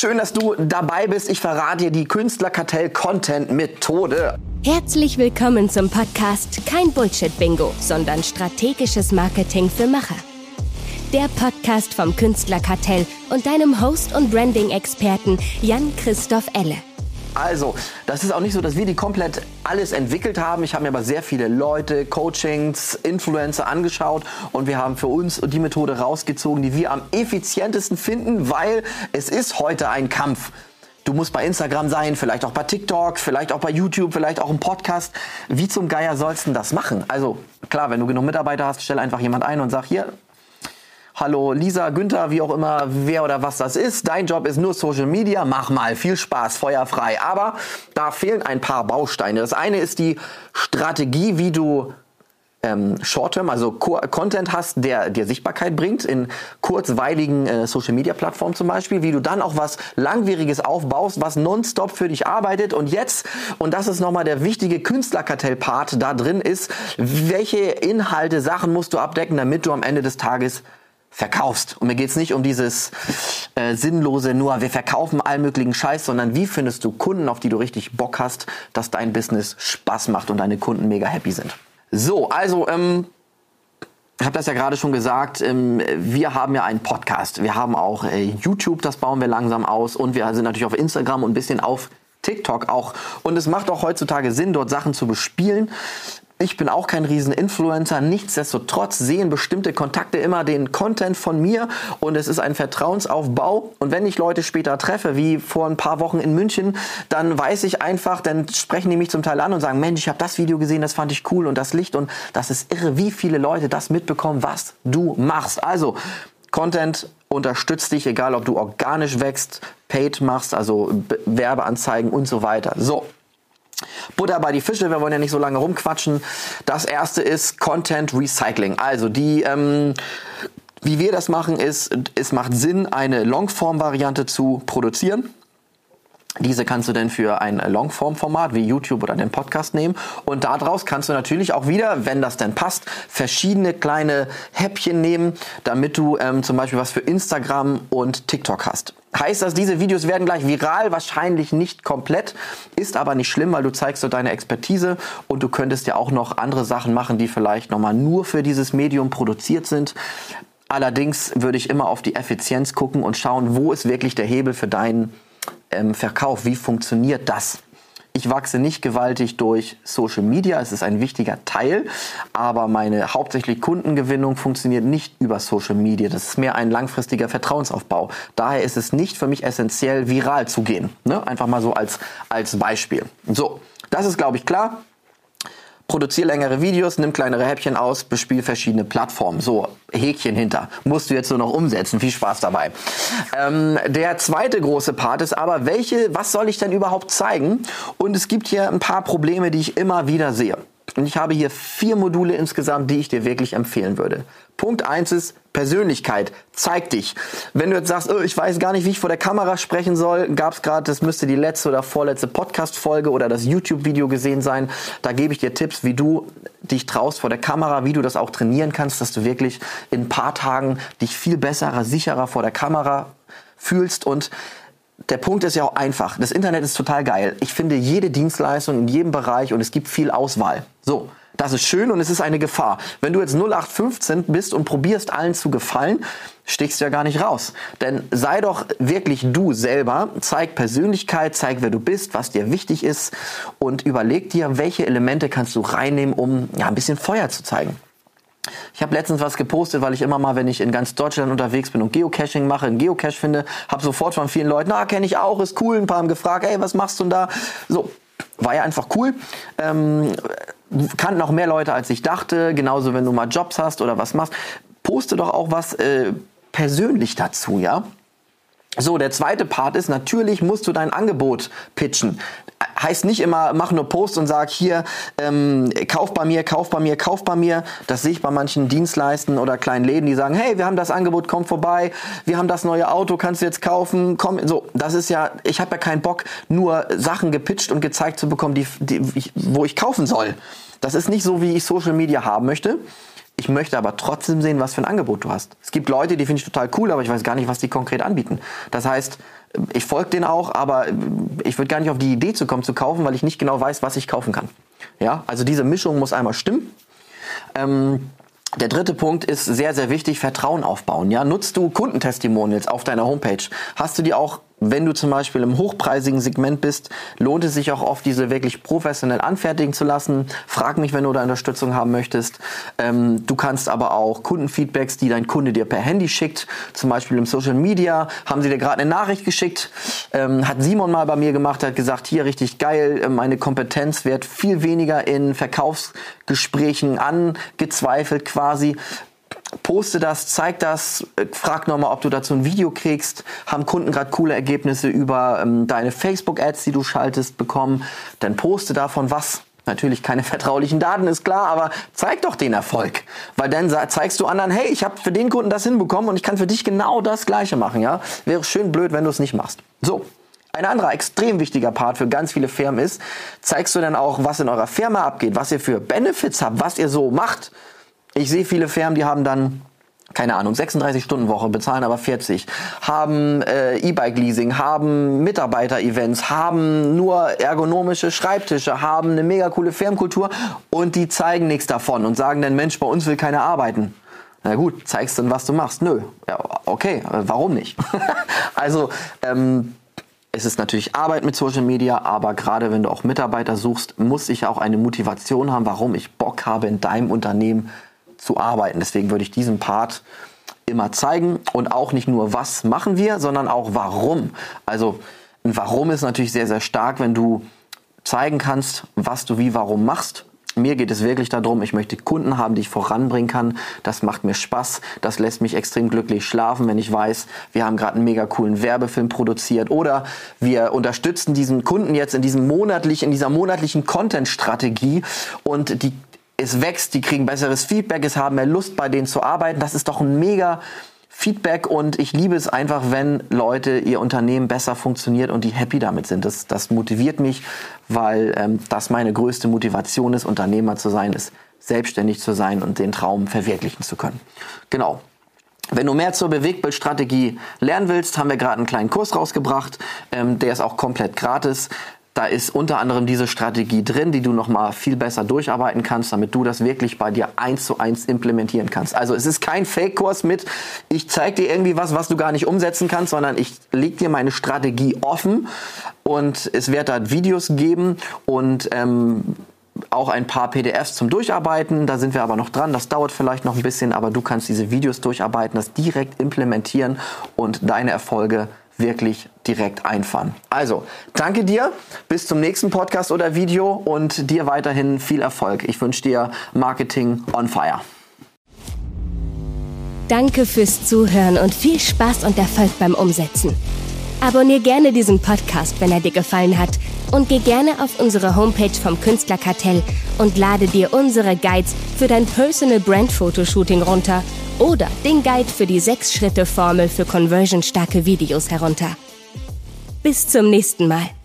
Schön, dass du dabei bist. Ich verrate dir die Künstlerkartell-Content-Methode. Herzlich willkommen zum Podcast Kein Bullshit-Bingo, sondern strategisches Marketing für Macher. Der Podcast vom Künstlerkartell und deinem Host und Branding-Experten Jan-Christoph Elle. Also, das ist auch nicht so, dass wir die komplett alles entwickelt haben. Ich habe mir aber sehr viele Leute, Coachings, Influencer angeschaut und wir haben für uns die Methode rausgezogen, die wir am effizientesten finden, weil es ist heute ein Kampf. Du musst bei Instagram sein, vielleicht auch bei TikTok, vielleicht auch bei YouTube, vielleicht auch im Podcast. Wie zum Geier sollst du das machen? Also klar, wenn du genug Mitarbeiter hast, stell einfach jemand ein und sag hier, Hallo Lisa, Günther, wie auch immer, wer oder was das ist. Dein Job ist nur Social Media. Mach mal, viel Spaß, feuerfrei. Aber da fehlen ein paar Bausteine. Das eine ist die Strategie, wie du ähm, Short-Term, also Content hast, der dir Sichtbarkeit bringt, in kurzweiligen äh, Social-Media-Plattformen zum Beispiel, wie du dann auch was Langwieriges aufbaust, was nonstop für dich arbeitet. Und jetzt, und das ist nochmal der wichtige Künstlerkartell-Part da drin ist, welche Inhalte, Sachen musst du abdecken, damit du am Ende des Tages verkaufst. Und mir geht's nicht um dieses äh, sinnlose, nur wir verkaufen allen möglichen Scheiß, sondern wie findest du Kunden, auf die du richtig Bock hast, dass dein Business Spaß macht und deine Kunden mega happy sind. So, also ähm, ich habe das ja gerade schon gesagt, ähm, wir haben ja einen Podcast, wir haben auch äh, YouTube, das bauen wir langsam aus und wir sind natürlich auf Instagram und ein bisschen auf TikTok auch. Und es macht auch heutzutage Sinn, dort Sachen zu bespielen. Ich bin auch kein Riesen-Influencer. Nichtsdestotrotz sehen bestimmte Kontakte immer den Content von mir und es ist ein Vertrauensaufbau. Und wenn ich Leute später treffe, wie vor ein paar Wochen in München, dann weiß ich einfach, dann sprechen die mich zum Teil an und sagen, Mensch, ich habe das Video gesehen, das fand ich cool und das Licht und das ist irre, wie viele Leute das mitbekommen, was du machst. Also, Content unterstützt dich, egal ob du organisch wächst, paid machst, also Werbeanzeigen und so weiter. So, Butter bei die Fische, wir wollen ja nicht so lange rumquatschen. Das erste ist Content Recycling. Also die, ähm, wie wir das machen, ist, es macht Sinn, eine Longform-Variante zu produzieren. Diese kannst du denn für ein Longform-Format wie YouTube oder den Podcast nehmen. Und daraus kannst du natürlich auch wieder, wenn das denn passt, verschiedene kleine Häppchen nehmen, damit du ähm, zum Beispiel was für Instagram und TikTok hast. Heißt das, diese Videos werden gleich viral? Wahrscheinlich nicht komplett, ist aber nicht schlimm, weil du zeigst so deine Expertise und du könntest ja auch noch andere Sachen machen, die vielleicht nochmal nur für dieses Medium produziert sind. Allerdings würde ich immer auf die Effizienz gucken und schauen, wo ist wirklich der Hebel für deinen ähm, Verkauf? Wie funktioniert das? Ich wachse nicht gewaltig durch Social Media, es ist ein wichtiger Teil, aber meine hauptsächlich Kundengewinnung funktioniert nicht über Social Media. Das ist mehr ein langfristiger Vertrauensaufbau. Daher ist es nicht für mich essentiell, viral zu gehen. Ne? Einfach mal so als, als Beispiel. So, das ist, glaube ich, klar produziere längere Videos, nimm kleinere Häppchen aus, bespiel verschiedene Plattformen. So, Häkchen hinter. Musst du jetzt nur noch umsetzen. Viel Spaß dabei. Ähm, der zweite große Part ist aber, welche, was soll ich denn überhaupt zeigen? Und es gibt hier ein paar Probleme, die ich immer wieder sehe. Und ich habe hier vier Module insgesamt, die ich dir wirklich empfehlen würde. Punkt eins ist Persönlichkeit. Zeig dich. Wenn du jetzt sagst, oh, ich weiß gar nicht, wie ich vor der Kamera sprechen soll, gab es gerade, das müsste die letzte oder vorletzte Podcast-Folge oder das YouTube-Video gesehen sein. Da gebe ich dir Tipps, wie du dich traust vor der Kamera, wie du das auch trainieren kannst, dass du wirklich in ein paar Tagen dich viel besserer, sicherer vor der Kamera fühlst und der Punkt ist ja auch einfach. Das Internet ist total geil. Ich finde jede Dienstleistung in jedem Bereich und es gibt viel Auswahl. So. Das ist schön und es ist eine Gefahr. Wenn du jetzt 0815 bist und probierst allen zu gefallen, stichst du ja gar nicht raus. Denn sei doch wirklich du selber, zeig Persönlichkeit, zeig wer du bist, was dir wichtig ist und überleg dir, welche Elemente kannst du reinnehmen, um ja, ein bisschen Feuer zu zeigen. Ich habe letztens was gepostet, weil ich immer mal, wenn ich in ganz Deutschland unterwegs bin und Geocaching mache, einen Geocache finde, habe sofort von vielen Leuten, na, kenne ich auch, ist cool. Ein paar haben gefragt, ey, was machst du denn da? So, war ja einfach cool. Ähm, kannten auch mehr Leute, als ich dachte. Genauso, wenn du mal Jobs hast oder was machst, poste doch auch was äh, persönlich dazu, ja. So, der zweite Part ist, natürlich musst du dein Angebot pitchen. Heißt nicht immer, mach nur Post und sag hier, ähm, kauf bei mir, kauf bei mir, kauf bei mir. Das sehe ich bei manchen Dienstleisten oder kleinen Läden, die sagen, hey, wir haben das Angebot, komm vorbei, wir haben das neue Auto, kannst du jetzt kaufen, komm. So, das ist ja, ich habe ja keinen Bock, nur Sachen gepitcht und gezeigt zu bekommen, die, die, wo ich kaufen soll. Das ist nicht so, wie ich Social Media haben möchte Ich möchte aber trotzdem sehen, was für ein Angebot du hast. Es gibt Leute, die finde ich total cool, aber ich weiß gar nicht, was die konkret anbieten. Das heißt, ich folge denen auch, aber ich würde gar nicht auf die Idee zu kommen, zu kaufen, weil ich nicht genau weiß, was ich kaufen kann. Ja, also diese Mischung muss einmal stimmen. Ähm, der dritte Punkt ist sehr, sehr wichtig, Vertrauen aufbauen. Ja, nutzt du Kundentestimonials auf deiner Homepage? Hast du die auch wenn du zum Beispiel im hochpreisigen Segment bist, lohnt es sich auch oft, diese wirklich professionell anfertigen zu lassen. Frag mich, wenn du da Unterstützung haben möchtest. Ähm, du kannst aber auch Kundenfeedbacks, die dein Kunde dir per Handy schickt, zum Beispiel im Social Media, haben sie dir gerade eine Nachricht geschickt, ähm, hat Simon mal bei mir gemacht, hat gesagt, hier richtig geil, äh, meine Kompetenz wird viel weniger in Verkaufsgesprächen angezweifelt quasi poste das, zeig das, äh, frag nochmal, ob du dazu ein Video kriegst. Haben Kunden gerade coole Ergebnisse über ähm, deine Facebook-Ads, die du schaltest, bekommen. Dann poste davon was. Natürlich keine vertraulichen Daten, ist klar, aber zeig doch den Erfolg. Weil dann zeigst du anderen, hey, ich habe für den Kunden das hinbekommen und ich kann für dich genau das Gleiche machen. Ja, Wäre schön blöd, wenn du es nicht machst. So, ein anderer extrem wichtiger Part für ganz viele Firmen ist, zeigst du dann auch, was in eurer Firma abgeht, was ihr für Benefits habt, was ihr so macht. Ich sehe viele Firmen, die haben dann keine Ahnung, 36 Stunden Woche, bezahlen aber 40, haben äh, E-Bike-Leasing, haben Mitarbeiter-Events, haben nur ergonomische Schreibtische, haben eine mega coole Firmenkultur und die zeigen nichts davon und sagen dann, Mensch, bei uns will keiner arbeiten. Na gut, zeigst dann, was du machst. Nö, ja, okay, warum nicht? also, ähm, es ist natürlich Arbeit mit Social Media, aber gerade wenn du auch Mitarbeiter suchst, muss ich auch eine Motivation haben, warum ich Bock habe, in deinem Unternehmen zu arbeiten. Deswegen würde ich diesen Part immer zeigen und auch nicht nur, was machen wir, sondern auch warum. Also ein Warum ist natürlich sehr, sehr stark, wenn du zeigen kannst, was du wie warum machst. Mir geht es wirklich darum, ich möchte Kunden haben, die ich voranbringen kann. Das macht mir Spaß. Das lässt mich extrem glücklich schlafen, wenn ich weiß, wir haben gerade einen mega coolen Werbefilm produziert oder wir unterstützen diesen Kunden jetzt in diesem monatlich, in dieser monatlichen Content-Strategie und die es wächst, die kriegen besseres Feedback, es haben mehr Lust bei denen zu arbeiten. Das ist doch ein mega Feedback und ich liebe es einfach, wenn Leute ihr Unternehmen besser funktioniert und die happy damit sind. Das, das motiviert mich, weil ähm, das meine größte Motivation ist, Unternehmer zu sein, ist selbstständig zu sein und den Traum verwirklichen zu können. Genau. Wenn du mehr zur Bewegbildstrategie lernen willst, haben wir gerade einen kleinen Kurs rausgebracht. Ähm, der ist auch komplett gratis. Da ist unter anderem diese Strategie drin, die du nochmal viel besser durcharbeiten kannst, damit du das wirklich bei dir eins zu eins implementieren kannst. Also es ist kein Fake-Kurs mit, ich zeige dir irgendwie was, was du gar nicht umsetzen kannst, sondern ich leg dir meine Strategie offen und es wird da Videos geben und ähm, auch ein paar PDFs zum Durcharbeiten. Da sind wir aber noch dran. Das dauert vielleicht noch ein bisschen, aber du kannst diese Videos durcharbeiten, das direkt implementieren und deine Erfolge wirklich direkt einfahren. Also, danke dir, bis zum nächsten Podcast oder Video und dir weiterhin viel Erfolg. Ich wünsche dir Marketing on Fire. Danke fürs Zuhören und viel Spaß und Erfolg beim Umsetzen. Abonnier gerne diesen Podcast, wenn er dir gefallen hat und geh gerne auf unsere Homepage vom Künstlerkartell und lade dir unsere Guides für dein Personal Brand Fotoshooting runter oder den Guide für die 6-Schritte-Formel für conversionstarke Videos herunter. Bis zum nächsten Mal.